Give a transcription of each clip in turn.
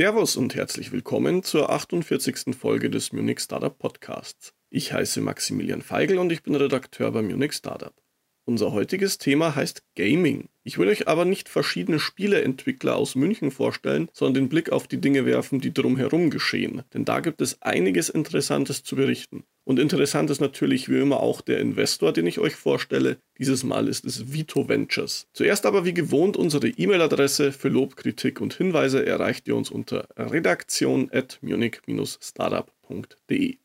Servus und herzlich willkommen zur 48. Folge des Munich Startup Podcasts. Ich heiße Maximilian Feigl und ich bin Redakteur bei Munich Startup. Unser heutiges Thema heißt Gaming. Ich will euch aber nicht verschiedene Spieleentwickler aus München vorstellen, sondern den Blick auf die Dinge werfen, die drumherum geschehen. Denn da gibt es einiges Interessantes zu berichten. Und interessant ist natürlich wie immer auch der Investor, den ich euch vorstelle. Dieses Mal ist es Vito Ventures. Zuerst aber wie gewohnt unsere E-Mail-Adresse für Lob, Kritik und Hinweise erreicht ihr uns unter redaktion.munich-startup.de.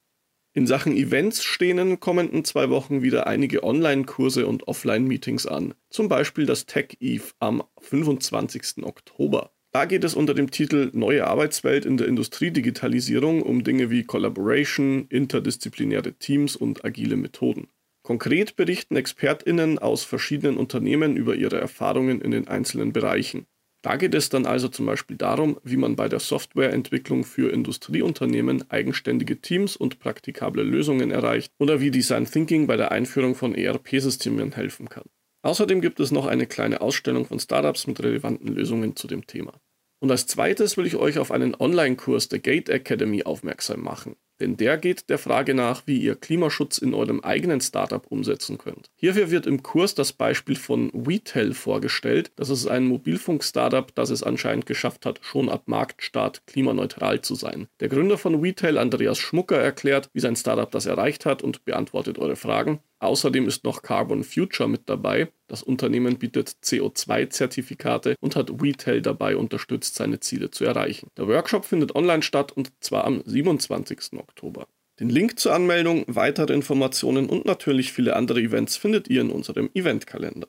In Sachen Events stehen in den kommenden zwei Wochen wieder einige Online-Kurse und Offline-Meetings an. Zum Beispiel das Tech Eve am 25. Oktober. Da geht es unter dem Titel Neue Arbeitswelt in der Industriedigitalisierung um Dinge wie Collaboration, interdisziplinäre Teams und agile Methoden. Konkret berichten ExpertInnen aus verschiedenen Unternehmen über ihre Erfahrungen in den einzelnen Bereichen. Da geht es dann also zum Beispiel darum, wie man bei der Softwareentwicklung für Industrieunternehmen eigenständige Teams und praktikable Lösungen erreicht oder wie Design Thinking bei der Einführung von ERP-Systemen helfen kann. Außerdem gibt es noch eine kleine Ausstellung von Startups mit relevanten Lösungen zu dem Thema. Und als zweites will ich euch auf einen Online-Kurs der Gate Academy aufmerksam machen. Denn der geht der Frage nach, wie ihr Klimaschutz in eurem eigenen Startup umsetzen könnt. Hierfür wird im Kurs das Beispiel von WeTel vorgestellt. Das ist ein Mobilfunk-Startup, das es anscheinend geschafft hat, schon ab Marktstart klimaneutral zu sein. Der Gründer von WeTel, Andreas Schmucker, erklärt, wie sein Startup das erreicht hat und beantwortet eure Fragen. Außerdem ist noch Carbon Future mit dabei. Das Unternehmen bietet CO2-Zertifikate und hat Retail dabei unterstützt, seine Ziele zu erreichen. Der Workshop findet online statt und zwar am 27. Oktober. Den Link zur Anmeldung, weitere Informationen und natürlich viele andere Events findet ihr in unserem Eventkalender.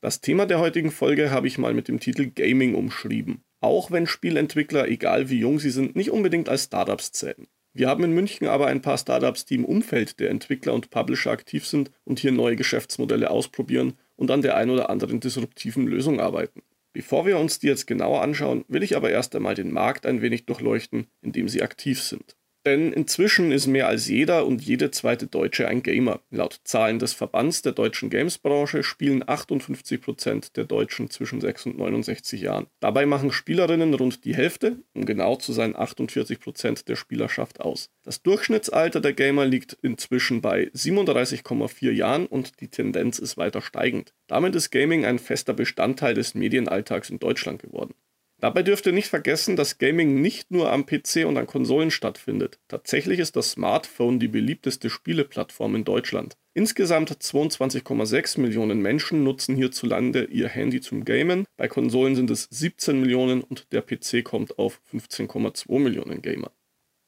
Das Thema der heutigen Folge habe ich mal mit dem Titel Gaming umschrieben. Auch wenn Spielentwickler, egal wie jung sie sind, nicht unbedingt als Startups zählen. Wir haben in München aber ein paar Startups, die im Umfeld der Entwickler und Publisher aktiv sind und hier neue Geschäftsmodelle ausprobieren und an der ein oder anderen disruptiven Lösung arbeiten. Bevor wir uns die jetzt genauer anschauen, will ich aber erst einmal den Markt ein wenig durchleuchten, in dem sie aktiv sind. Denn inzwischen ist mehr als jeder und jede zweite Deutsche ein Gamer. Laut Zahlen des Verbands der deutschen Gamesbranche spielen 58% der Deutschen zwischen 6 und 69 Jahren. Dabei machen Spielerinnen rund die Hälfte, um genau zu sein 48% der Spielerschaft aus. Das Durchschnittsalter der Gamer liegt inzwischen bei 37,4 Jahren und die Tendenz ist weiter steigend. Damit ist Gaming ein fester Bestandteil des Medienalltags in Deutschland geworden. Dabei dürft ihr nicht vergessen, dass Gaming nicht nur am PC und an Konsolen stattfindet. Tatsächlich ist das Smartphone die beliebteste Spieleplattform in Deutschland. Insgesamt 22,6 Millionen Menschen nutzen hierzulande ihr Handy zum Gamen. Bei Konsolen sind es 17 Millionen und der PC kommt auf 15,2 Millionen Gamer.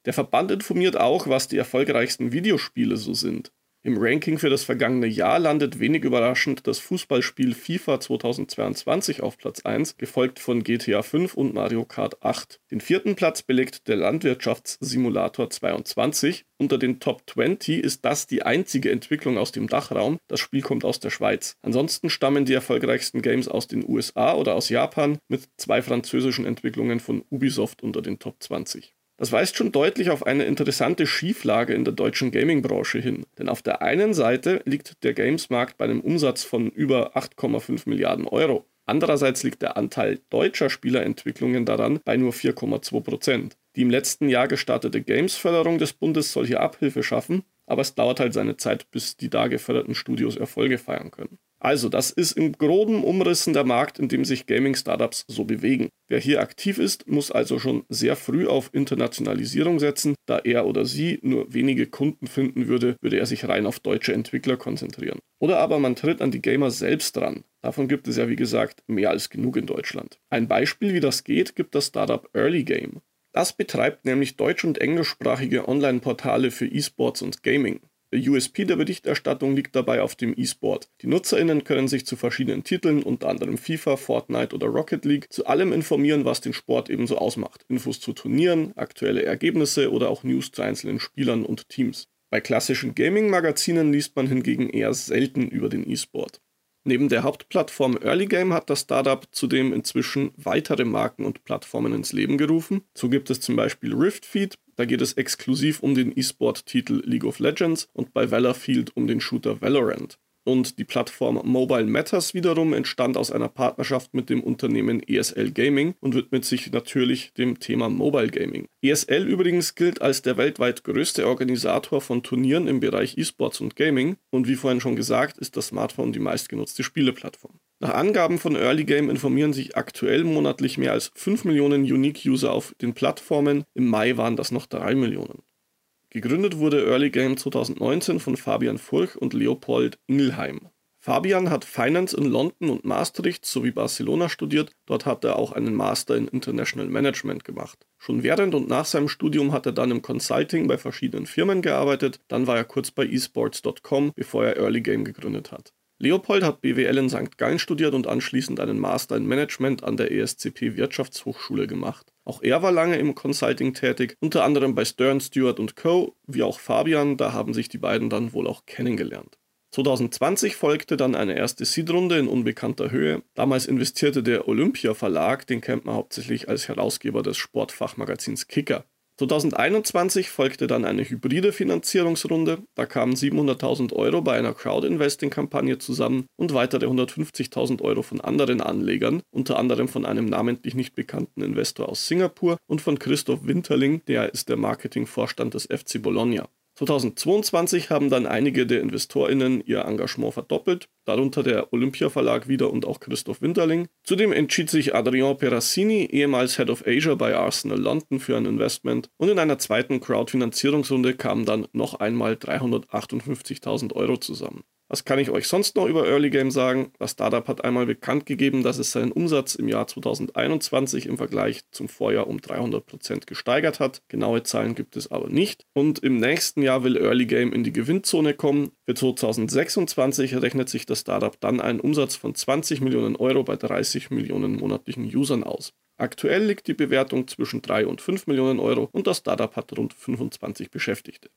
Der Verband informiert auch, was die erfolgreichsten Videospiele so sind. Im Ranking für das vergangene Jahr landet wenig überraschend das Fußballspiel FIFA 2022 auf Platz 1, gefolgt von GTA 5 und Mario Kart 8. Den vierten Platz belegt der Landwirtschaftssimulator 22. Unter den Top 20 ist das die einzige Entwicklung aus dem Dachraum. Das Spiel kommt aus der Schweiz. Ansonsten stammen die erfolgreichsten Games aus den USA oder aus Japan mit zwei französischen Entwicklungen von Ubisoft unter den Top 20. Das weist schon deutlich auf eine interessante Schieflage in der deutschen Gaming-Branche hin. Denn auf der einen Seite liegt der Games-Markt bei einem Umsatz von über 8,5 Milliarden Euro. Andererseits liegt der Anteil deutscher Spielerentwicklungen daran bei nur 4,2 Prozent. Die im letzten Jahr gestartete Games-Förderung des Bundes soll hier Abhilfe schaffen, aber es dauert halt seine Zeit, bis die da geförderten Studios Erfolge feiern können. Also, das ist im groben Umrissen der Markt, in dem sich Gaming-Startups so bewegen. Wer hier aktiv ist, muss also schon sehr früh auf Internationalisierung setzen. Da er oder sie nur wenige Kunden finden würde, würde er sich rein auf deutsche Entwickler konzentrieren. Oder aber man tritt an die Gamer selbst ran. Davon gibt es ja wie gesagt mehr als genug in Deutschland. Ein Beispiel, wie das geht, gibt das Startup Early Game. Das betreibt nämlich deutsch- und englischsprachige Online-Portale für E-Sports und Gaming. Der USP der Berichterstattung liegt dabei auf dem E-Sport. Die NutzerInnen können sich zu verschiedenen Titeln, unter anderem FIFA, Fortnite oder Rocket League, zu allem informieren, was den Sport ebenso ausmacht. Infos zu Turnieren, aktuelle Ergebnisse oder auch News zu einzelnen Spielern und Teams. Bei klassischen Gaming-Magazinen liest man hingegen eher selten über den E-Sport. Neben der Hauptplattform Early Game hat das Startup zudem inzwischen weitere Marken und Plattformen ins Leben gerufen. So gibt es zum Beispiel Riftfeed, da geht es exklusiv um den E-Sport-Titel League of Legends und bei Valorfield um den Shooter Valorant. Und die Plattform Mobile Matters wiederum entstand aus einer Partnerschaft mit dem Unternehmen ESL Gaming und widmet sich natürlich dem Thema Mobile Gaming. ESL übrigens gilt als der weltweit größte Organisator von Turnieren im Bereich E-Sports und Gaming und wie vorhin schon gesagt, ist das Smartphone die meistgenutzte Spieleplattform. Nach Angaben von Early Game informieren sich aktuell monatlich mehr als 5 Millionen Unique-User auf den Plattformen. Im Mai waren das noch 3 Millionen. Gegründet wurde Early Game 2019 von Fabian Furch und Leopold Ingelheim. Fabian hat Finance in London und Maastricht sowie Barcelona studiert, dort hat er auch einen Master in International Management gemacht. Schon während und nach seinem Studium hat er dann im Consulting bei verschiedenen Firmen gearbeitet, dann war er kurz bei esports.com, bevor er Early Game gegründet hat. Leopold hat BWL in St. Gallen studiert und anschließend einen Master in Management an der ESCP Wirtschaftshochschule gemacht. Auch er war lange im Consulting tätig, unter anderem bei Stern, Stewart Co., wie auch Fabian, da haben sich die beiden dann wohl auch kennengelernt. 2020 folgte dann eine erste Seed-Runde in unbekannter Höhe. Damals investierte der Olympia Verlag, den kennt man hauptsächlich als Herausgeber des Sportfachmagazins Kicker. 2021 folgte dann eine hybride Finanzierungsrunde. Da kamen 700.000 Euro bei einer Crowd-Investing-Kampagne zusammen und weitere 150.000 Euro von anderen Anlegern, unter anderem von einem namentlich nicht bekannten Investor aus Singapur und von Christoph Winterling, der ist der Marketingvorstand des FC Bologna. 2022 haben dann einige der InvestorInnen ihr Engagement verdoppelt, darunter der Olympia Verlag wieder und auch Christoph Winterling. Zudem entschied sich Adrian Perassini, ehemals Head of Asia bei Arsenal London, für ein Investment und in einer zweiten Crowdfinanzierungsrunde kamen dann noch einmal 358.000 Euro zusammen. Was kann ich euch sonst noch über Early Game sagen? Das Startup hat einmal bekannt gegeben, dass es seinen Umsatz im Jahr 2021 im Vergleich zum Vorjahr um 300% gesteigert hat. Genaue Zahlen gibt es aber nicht. Und im nächsten Jahr will Early Game in die Gewinnzone kommen. Für 2026 rechnet sich das Startup dann einen Umsatz von 20 Millionen Euro bei 30 Millionen monatlichen Usern aus. Aktuell liegt die Bewertung zwischen 3 und 5 Millionen Euro und das Startup hat rund 25 Beschäftigte.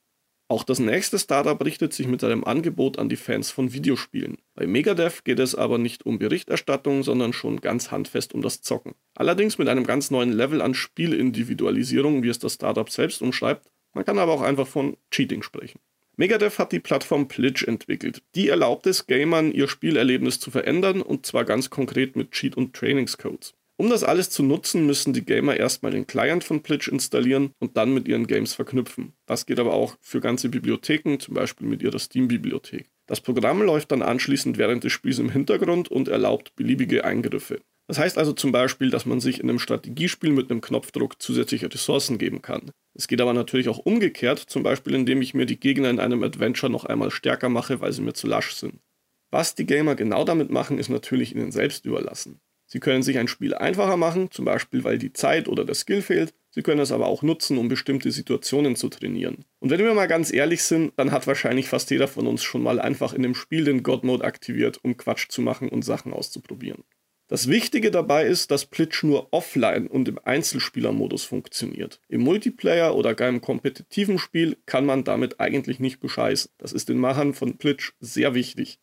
Auch das nächste Startup richtet sich mit seinem Angebot an die Fans von Videospielen. Bei Megadev geht es aber nicht um Berichterstattung, sondern schon ganz handfest um das Zocken. Allerdings mit einem ganz neuen Level an Spielindividualisierung, wie es das Startup selbst umschreibt. Man kann aber auch einfach von Cheating sprechen. Megadev hat die Plattform Plitch entwickelt. Die erlaubt es Gamern, ihr Spielerlebnis zu verändern und zwar ganz konkret mit Cheat- und Trainingscodes. Um das alles zu nutzen, müssen die Gamer erstmal den Client von Plitch installieren und dann mit ihren Games verknüpfen. Das geht aber auch für ganze Bibliotheken, zum Beispiel mit ihrer Steam-Bibliothek. Das Programm läuft dann anschließend während des Spiels im Hintergrund und erlaubt beliebige Eingriffe. Das heißt also zum Beispiel, dass man sich in einem Strategiespiel mit einem Knopfdruck zusätzliche Ressourcen geben kann. Es geht aber natürlich auch umgekehrt, zum Beispiel indem ich mir die Gegner in einem Adventure noch einmal stärker mache, weil sie mir zu lasch sind. Was die Gamer genau damit machen, ist natürlich ihnen selbst überlassen. Sie können sich ein Spiel einfacher machen, zum Beispiel weil die Zeit oder der Skill fehlt. Sie können es aber auch nutzen, um bestimmte Situationen zu trainieren. Und wenn wir mal ganz ehrlich sind, dann hat wahrscheinlich fast jeder von uns schon mal einfach in dem Spiel den God Mode aktiviert, um Quatsch zu machen und Sachen auszuprobieren. Das Wichtige dabei ist, dass Plitch nur offline und im Einzelspielermodus funktioniert. Im Multiplayer oder gar im kompetitiven Spiel kann man damit eigentlich nicht bescheißen. Das ist den Machern von Plitch sehr wichtig.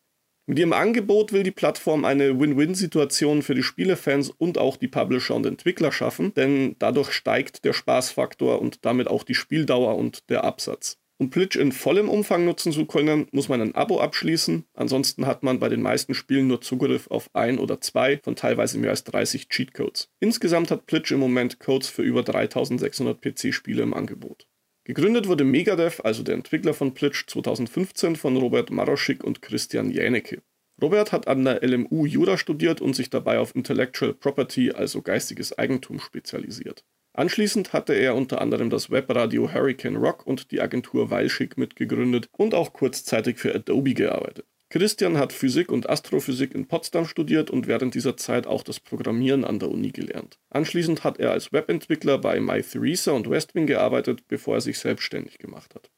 Mit ihrem Angebot will die Plattform eine Win-Win-Situation für die Spielefans und auch die Publisher und Entwickler schaffen, denn dadurch steigt der Spaßfaktor und damit auch die Spieldauer und der Absatz. Um Plitch in vollem Umfang nutzen zu können, muss man ein Abo abschließen. Ansonsten hat man bei den meisten Spielen nur Zugriff auf ein oder zwei von teilweise mehr als 30 Cheatcodes. Insgesamt hat Plitch im Moment Codes für über 3600 PC-Spiele im Angebot. Gegründet wurde Megadev, also der Entwickler von Plitch, 2015 von Robert Maroschik und Christian Jänecke. Robert hat an der LMU Jura studiert und sich dabei auf Intellectual Property, also geistiges Eigentum, spezialisiert. Anschließend hatte er unter anderem das Webradio Hurricane Rock und die Agentur Weilschick mitgegründet und auch kurzzeitig für Adobe gearbeitet. Christian hat Physik und Astrophysik in Potsdam studiert und während dieser Zeit auch das Programmieren an der Uni gelernt. Anschließend hat er als Webentwickler bei MyTheresa und Westwing gearbeitet, bevor er sich selbstständig gemacht hat.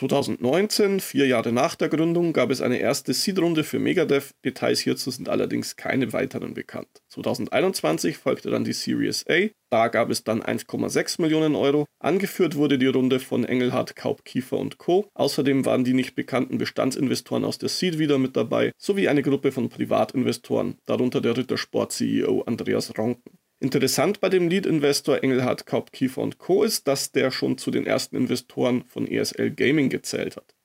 2019, vier Jahre nach der Gründung, gab es eine erste Seed-Runde für Megadev. Details hierzu sind allerdings keine weiteren bekannt. 2021 folgte dann die Series A. Da gab es dann 1,6 Millionen Euro. Angeführt wurde die Runde von Engelhardt, Kaup, Kiefer und Co. Außerdem waren die nicht bekannten Bestandsinvestoren aus der Seed wieder mit dabei, sowie eine Gruppe von Privatinvestoren, darunter der Rittersport-CEO Andreas Ronken. Interessant bei dem Lead-Investor Engelhard Kaupkiefer Co. ist, dass der schon zu den ersten Investoren von ESL Gaming gezählt hat.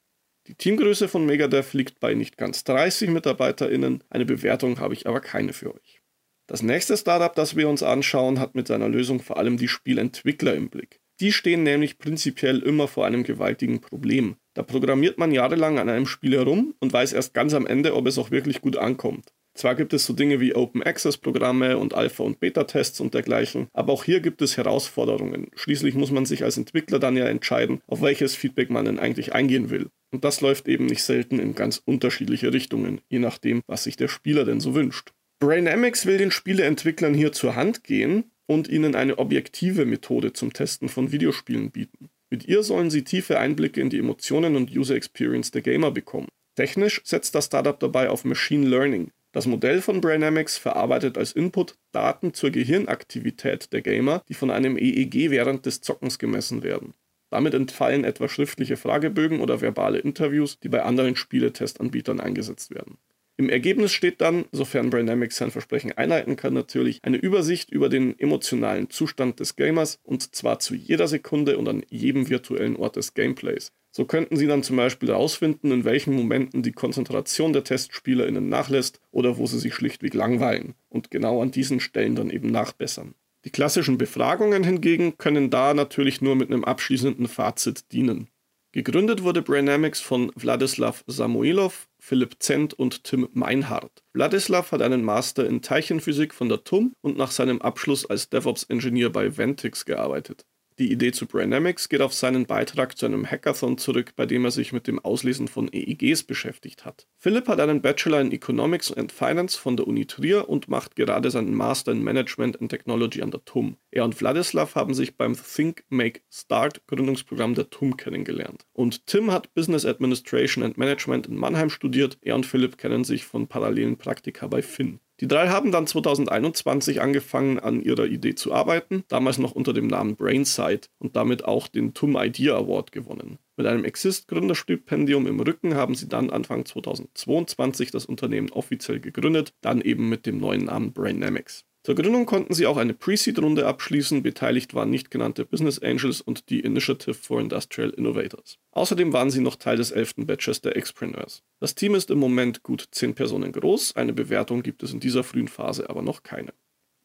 Die Teamgröße von Megadev liegt bei nicht ganz 30 MitarbeiterInnen, eine Bewertung habe ich aber keine für euch. Das nächste Startup, das wir uns anschauen, hat mit seiner Lösung vor allem die Spielentwickler im Blick. Die stehen nämlich prinzipiell immer vor einem gewaltigen Problem. Da programmiert man jahrelang an einem Spiel herum und weiß erst ganz am Ende, ob es auch wirklich gut ankommt. Zwar gibt es so Dinge wie Open Access Programme und Alpha- und Beta-Tests und dergleichen, aber auch hier gibt es Herausforderungen. Schließlich muss man sich als Entwickler dann ja entscheiden, auf welches Feedback man denn eigentlich eingehen will. Und das läuft eben nicht selten in ganz unterschiedliche Richtungen, je nachdem, was sich der Spieler denn so wünscht. Brainamics will den Spieleentwicklern hier zur Hand gehen und ihnen eine objektive Methode zum Testen von Videospielen bieten. Mit ihr sollen sie tiefe Einblicke in die Emotionen und User Experience der Gamer bekommen. Technisch setzt das Startup dabei auf Machine Learning, das Modell von Brainamics verarbeitet als Input Daten zur Gehirnaktivität der Gamer, die von einem EEG während des Zockens gemessen werden. Damit entfallen etwa schriftliche Fragebögen oder verbale Interviews, die bei anderen Spieletestanbietern eingesetzt werden. Im Ergebnis steht dann, sofern Brainamics sein Versprechen einhalten kann, natürlich eine Übersicht über den emotionalen Zustand des Gamers und zwar zu jeder Sekunde und an jedem virtuellen Ort des Gameplays. So könnten Sie dann zum Beispiel herausfinden, in welchen Momenten die Konzentration der TestspielerInnen nachlässt oder wo sie sich schlichtweg langweilen und genau an diesen Stellen dann eben nachbessern. Die klassischen Befragungen hingegen können da natürlich nur mit einem abschließenden Fazit dienen. Gegründet wurde Brainamics von Wladislav Samoilov, Philipp Zent und Tim Meinhardt. Wladislav hat einen Master in Teilchenphysik von der TUM und nach seinem Abschluss als DevOps-Ingenieur bei Ventix gearbeitet. Die Idee zu Brainamics geht auf seinen Beitrag zu einem Hackathon zurück, bei dem er sich mit dem Auslesen von EEGs beschäftigt hat. Philipp hat einen Bachelor in Economics and Finance von der Uni Trier und macht gerade seinen Master in Management and Technology an der TUM. Er und Wladislav haben sich beim Think, Make, Start Gründungsprogramm der TUM kennengelernt. Und Tim hat Business Administration and Management in Mannheim studiert. Er und Philipp kennen sich von parallelen Praktika bei Finn. Die drei haben dann 2021 angefangen, an ihrer Idee zu arbeiten, damals noch unter dem Namen Brainsight und damit auch den TUM Idea Award gewonnen. Mit einem Exist-Gründerstipendium im Rücken haben sie dann Anfang 2022 das Unternehmen offiziell gegründet, dann eben mit dem neuen Namen Brainamics. Zur Gründung konnten sie auch eine Pre-Seed-Runde abschließen, beteiligt waren nicht genannte Business Angels und die Initiative for Industrial Innovators. Außerdem waren sie noch Teil des 11. Batches der Expreneurs. Das Team ist im Moment gut 10 Personen groß, eine Bewertung gibt es in dieser frühen Phase aber noch keine.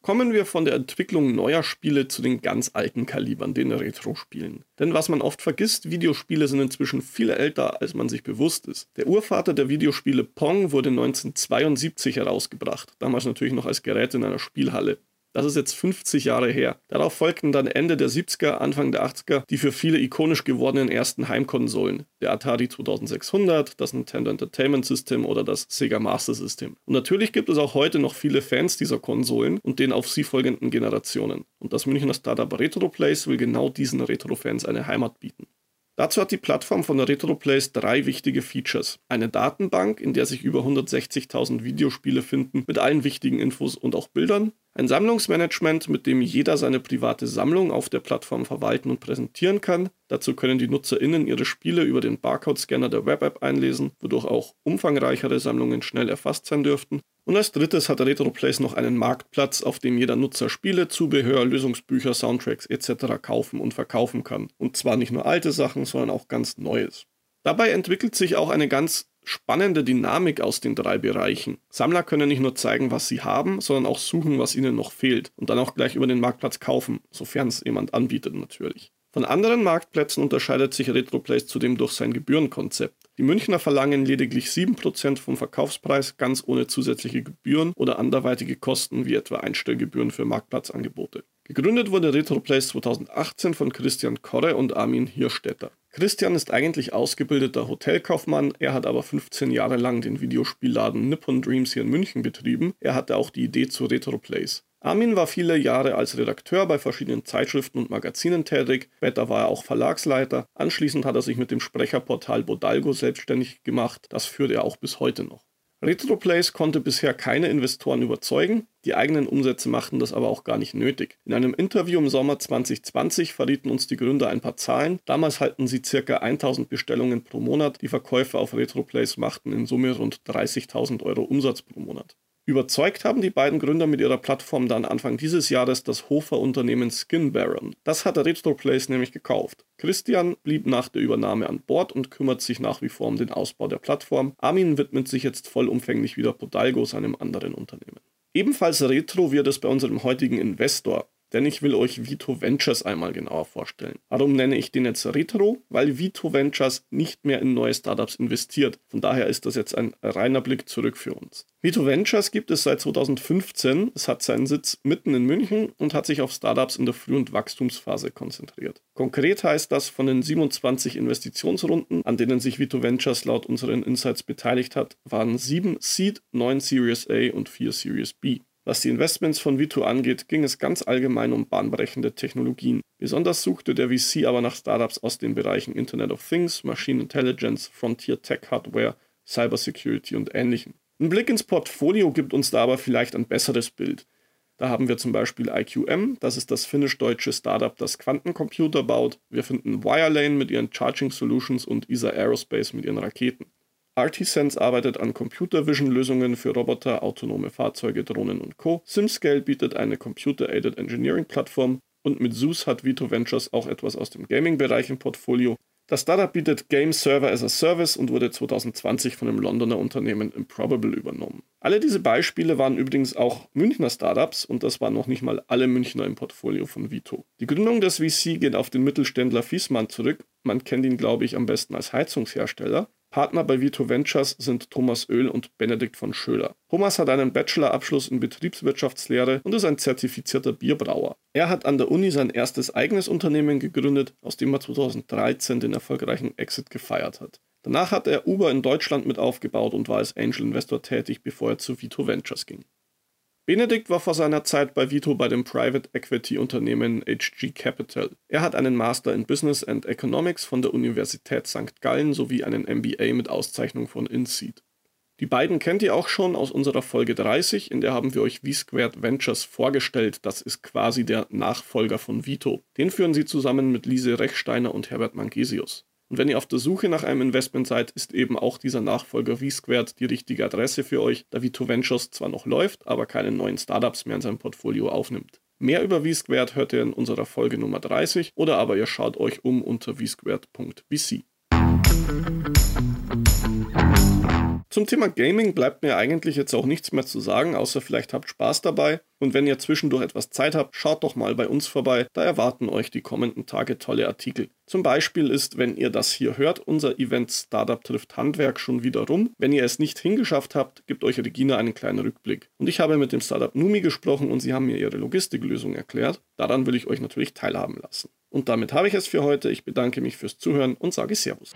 Kommen wir von der Entwicklung neuer Spiele zu den ganz alten Kalibern, den Retro-Spielen. Denn was man oft vergisst, Videospiele sind inzwischen viel älter, als man sich bewusst ist. Der Urvater der Videospiele Pong wurde 1972 herausgebracht, damals natürlich noch als Gerät in einer Spielhalle. Das ist jetzt 50 Jahre her. Darauf folgten dann Ende der 70er, Anfang der 80er die für viele ikonisch gewordenen ersten Heimkonsolen. Der Atari 2600, das Nintendo Entertainment System oder das Sega Master System. Und natürlich gibt es auch heute noch viele Fans dieser Konsolen und den auf sie folgenden Generationen. Und das Münchner Startup RetroPlace will genau diesen Retro-Fans eine Heimat bieten. Dazu hat die Plattform von RetroPlace drei wichtige Features. Eine Datenbank, in der sich über 160.000 Videospiele finden, mit allen wichtigen Infos und auch Bildern. Ein Sammlungsmanagement, mit dem jeder seine private Sammlung auf der Plattform verwalten und präsentieren kann. Dazu können die NutzerInnen ihre Spiele über den Barcode-Scanner der Web-App einlesen, wodurch auch umfangreichere Sammlungen schnell erfasst sein dürften. Und als drittes hat RetroPlace noch einen Marktplatz, auf dem jeder Nutzer Spiele, Zubehör, Lösungsbücher, Soundtracks etc. kaufen und verkaufen kann. Und zwar nicht nur alte Sachen, sondern auch ganz Neues. Dabei entwickelt sich auch eine ganz spannende Dynamik aus den drei Bereichen. Sammler können nicht nur zeigen, was sie haben, sondern auch suchen, was ihnen noch fehlt und dann auch gleich über den Marktplatz kaufen, sofern es jemand anbietet natürlich. Von anderen Marktplätzen unterscheidet sich RetroPlace zudem durch sein Gebührenkonzept. Die Münchner verlangen lediglich 7% vom Verkaufspreis ganz ohne zusätzliche Gebühren oder anderweitige Kosten wie etwa Einstellgebühren für Marktplatzangebote. Gegründet wurde RetroPlace 2018 von Christian Korre und Armin Hirstetter. Christian ist eigentlich ausgebildeter Hotelkaufmann, er hat aber 15 Jahre lang den Videospielladen Nippon Dreams hier in München betrieben. Er hatte auch die Idee zu RetroPlace. Armin war viele Jahre als Redakteur bei verschiedenen Zeitschriften und Magazinen tätig, später war er auch Verlagsleiter, anschließend hat er sich mit dem Sprecherportal Bodalgo selbstständig gemacht, das führt er auch bis heute noch. RetroPlace konnte bisher keine Investoren überzeugen, die eigenen Umsätze machten das aber auch gar nicht nötig. In einem Interview im Sommer 2020 verrieten uns die Gründer ein paar Zahlen. Damals halten sie ca. 1000 Bestellungen pro Monat. Die Verkäufe auf RetroPlace machten in Summe rund 30.000 Euro Umsatz pro Monat. Überzeugt haben die beiden Gründer mit ihrer Plattform dann Anfang dieses Jahres das Hofer-Unternehmen Skin Baron. Das hat der RetroPlace nämlich gekauft. Christian blieb nach der Übernahme an Bord und kümmert sich nach wie vor um den Ausbau der Plattform. Armin widmet sich jetzt vollumfänglich wieder Podalgo, seinem anderen Unternehmen. Ebenfalls retro wird es bei unserem heutigen Investor denn ich will euch Vito Ventures einmal genauer vorstellen. Warum nenne ich den jetzt Retro? Weil Vito Ventures nicht mehr in neue Startups investiert. Von daher ist das jetzt ein reiner Blick zurück für uns. Vito Ventures gibt es seit 2015. Es hat seinen Sitz mitten in München und hat sich auf Startups in der Früh- und Wachstumsphase konzentriert. Konkret heißt das, von den 27 Investitionsrunden, an denen sich Vito Ventures laut unseren Insights beteiligt hat, waren 7 Seed, 9 Series A und 4 Series B. Was die Investments von Vito angeht, ging es ganz allgemein um bahnbrechende Technologien. Besonders suchte der VC aber nach Startups aus den Bereichen Internet of Things, Machine Intelligence, Frontier Tech Hardware, Cybersecurity und ähnlichem. Ein Blick ins Portfolio gibt uns da aber vielleicht ein besseres Bild. Da haben wir zum Beispiel IQM, das ist das finnisch-deutsche Startup, das Quantencomputer baut. Wir finden Wirelane mit ihren Charging Solutions und ESA Aerospace mit ihren Raketen. Artisense arbeitet an Computer Vision Lösungen für Roboter, autonome Fahrzeuge, Drohnen und Co. SimScale bietet eine Computer-Aided Engineering Plattform und mit Zeus hat Vito Ventures auch etwas aus dem Gaming-Bereich im Portfolio. Das Startup bietet Game Server as a Service und wurde 2020 von dem Londoner Unternehmen Improbable übernommen. Alle diese Beispiele waren übrigens auch Münchner Startups und das waren noch nicht mal alle Münchner im Portfolio von Vito. Die Gründung des VC geht auf den Mittelständler Fiesmann zurück. Man kennt ihn, glaube ich, am besten als Heizungshersteller. Partner bei Vito Ventures sind Thomas Oehl und Benedikt von Schöler. Thomas hat einen Bachelorabschluss in Betriebswirtschaftslehre und ist ein zertifizierter Bierbrauer. Er hat an der Uni sein erstes eigenes Unternehmen gegründet, aus dem er 2013 den erfolgreichen Exit gefeiert hat. Danach hat er Uber in Deutschland mit aufgebaut und war als Angel Investor tätig, bevor er zu Vito Ventures ging. Benedikt war vor seiner Zeit bei Vito bei dem Private Equity Unternehmen HG Capital. Er hat einen Master in Business and Economics von der Universität St. Gallen sowie einen MBA mit Auszeichnung von INSEAD. Die beiden kennt ihr auch schon aus unserer Folge 30, in der haben wir euch V-Squared Ventures vorgestellt. Das ist quasi der Nachfolger von Vito. Den führen sie zusammen mit Lise Rechsteiner und Herbert Mangesius. Und wenn ihr auf der Suche nach einem Investment seid, ist eben auch dieser Nachfolger V-Squared die richtige Adresse für euch, da Vito Ventures zwar noch läuft, aber keine neuen Startups mehr in seinem Portfolio aufnimmt. Mehr über V-Squared hört ihr in unserer Folge Nummer 30 oder aber ihr schaut euch um unter vsquared.vc. Zum Thema Gaming bleibt mir eigentlich jetzt auch nichts mehr zu sagen, außer vielleicht habt Spaß dabei. Und wenn ihr zwischendurch etwas Zeit habt, schaut doch mal bei uns vorbei, da erwarten euch die kommenden Tage tolle Artikel. Zum Beispiel ist, wenn ihr das hier hört, unser Event Startup trifft Handwerk schon wieder rum. Wenn ihr es nicht hingeschafft habt, gibt euch Regina einen kleinen Rückblick. Und ich habe mit dem Startup Numi gesprochen und sie haben mir ihre Logistiklösung erklärt. Daran will ich euch natürlich teilhaben lassen. Und damit habe ich es für heute. Ich bedanke mich fürs Zuhören und sage Servus.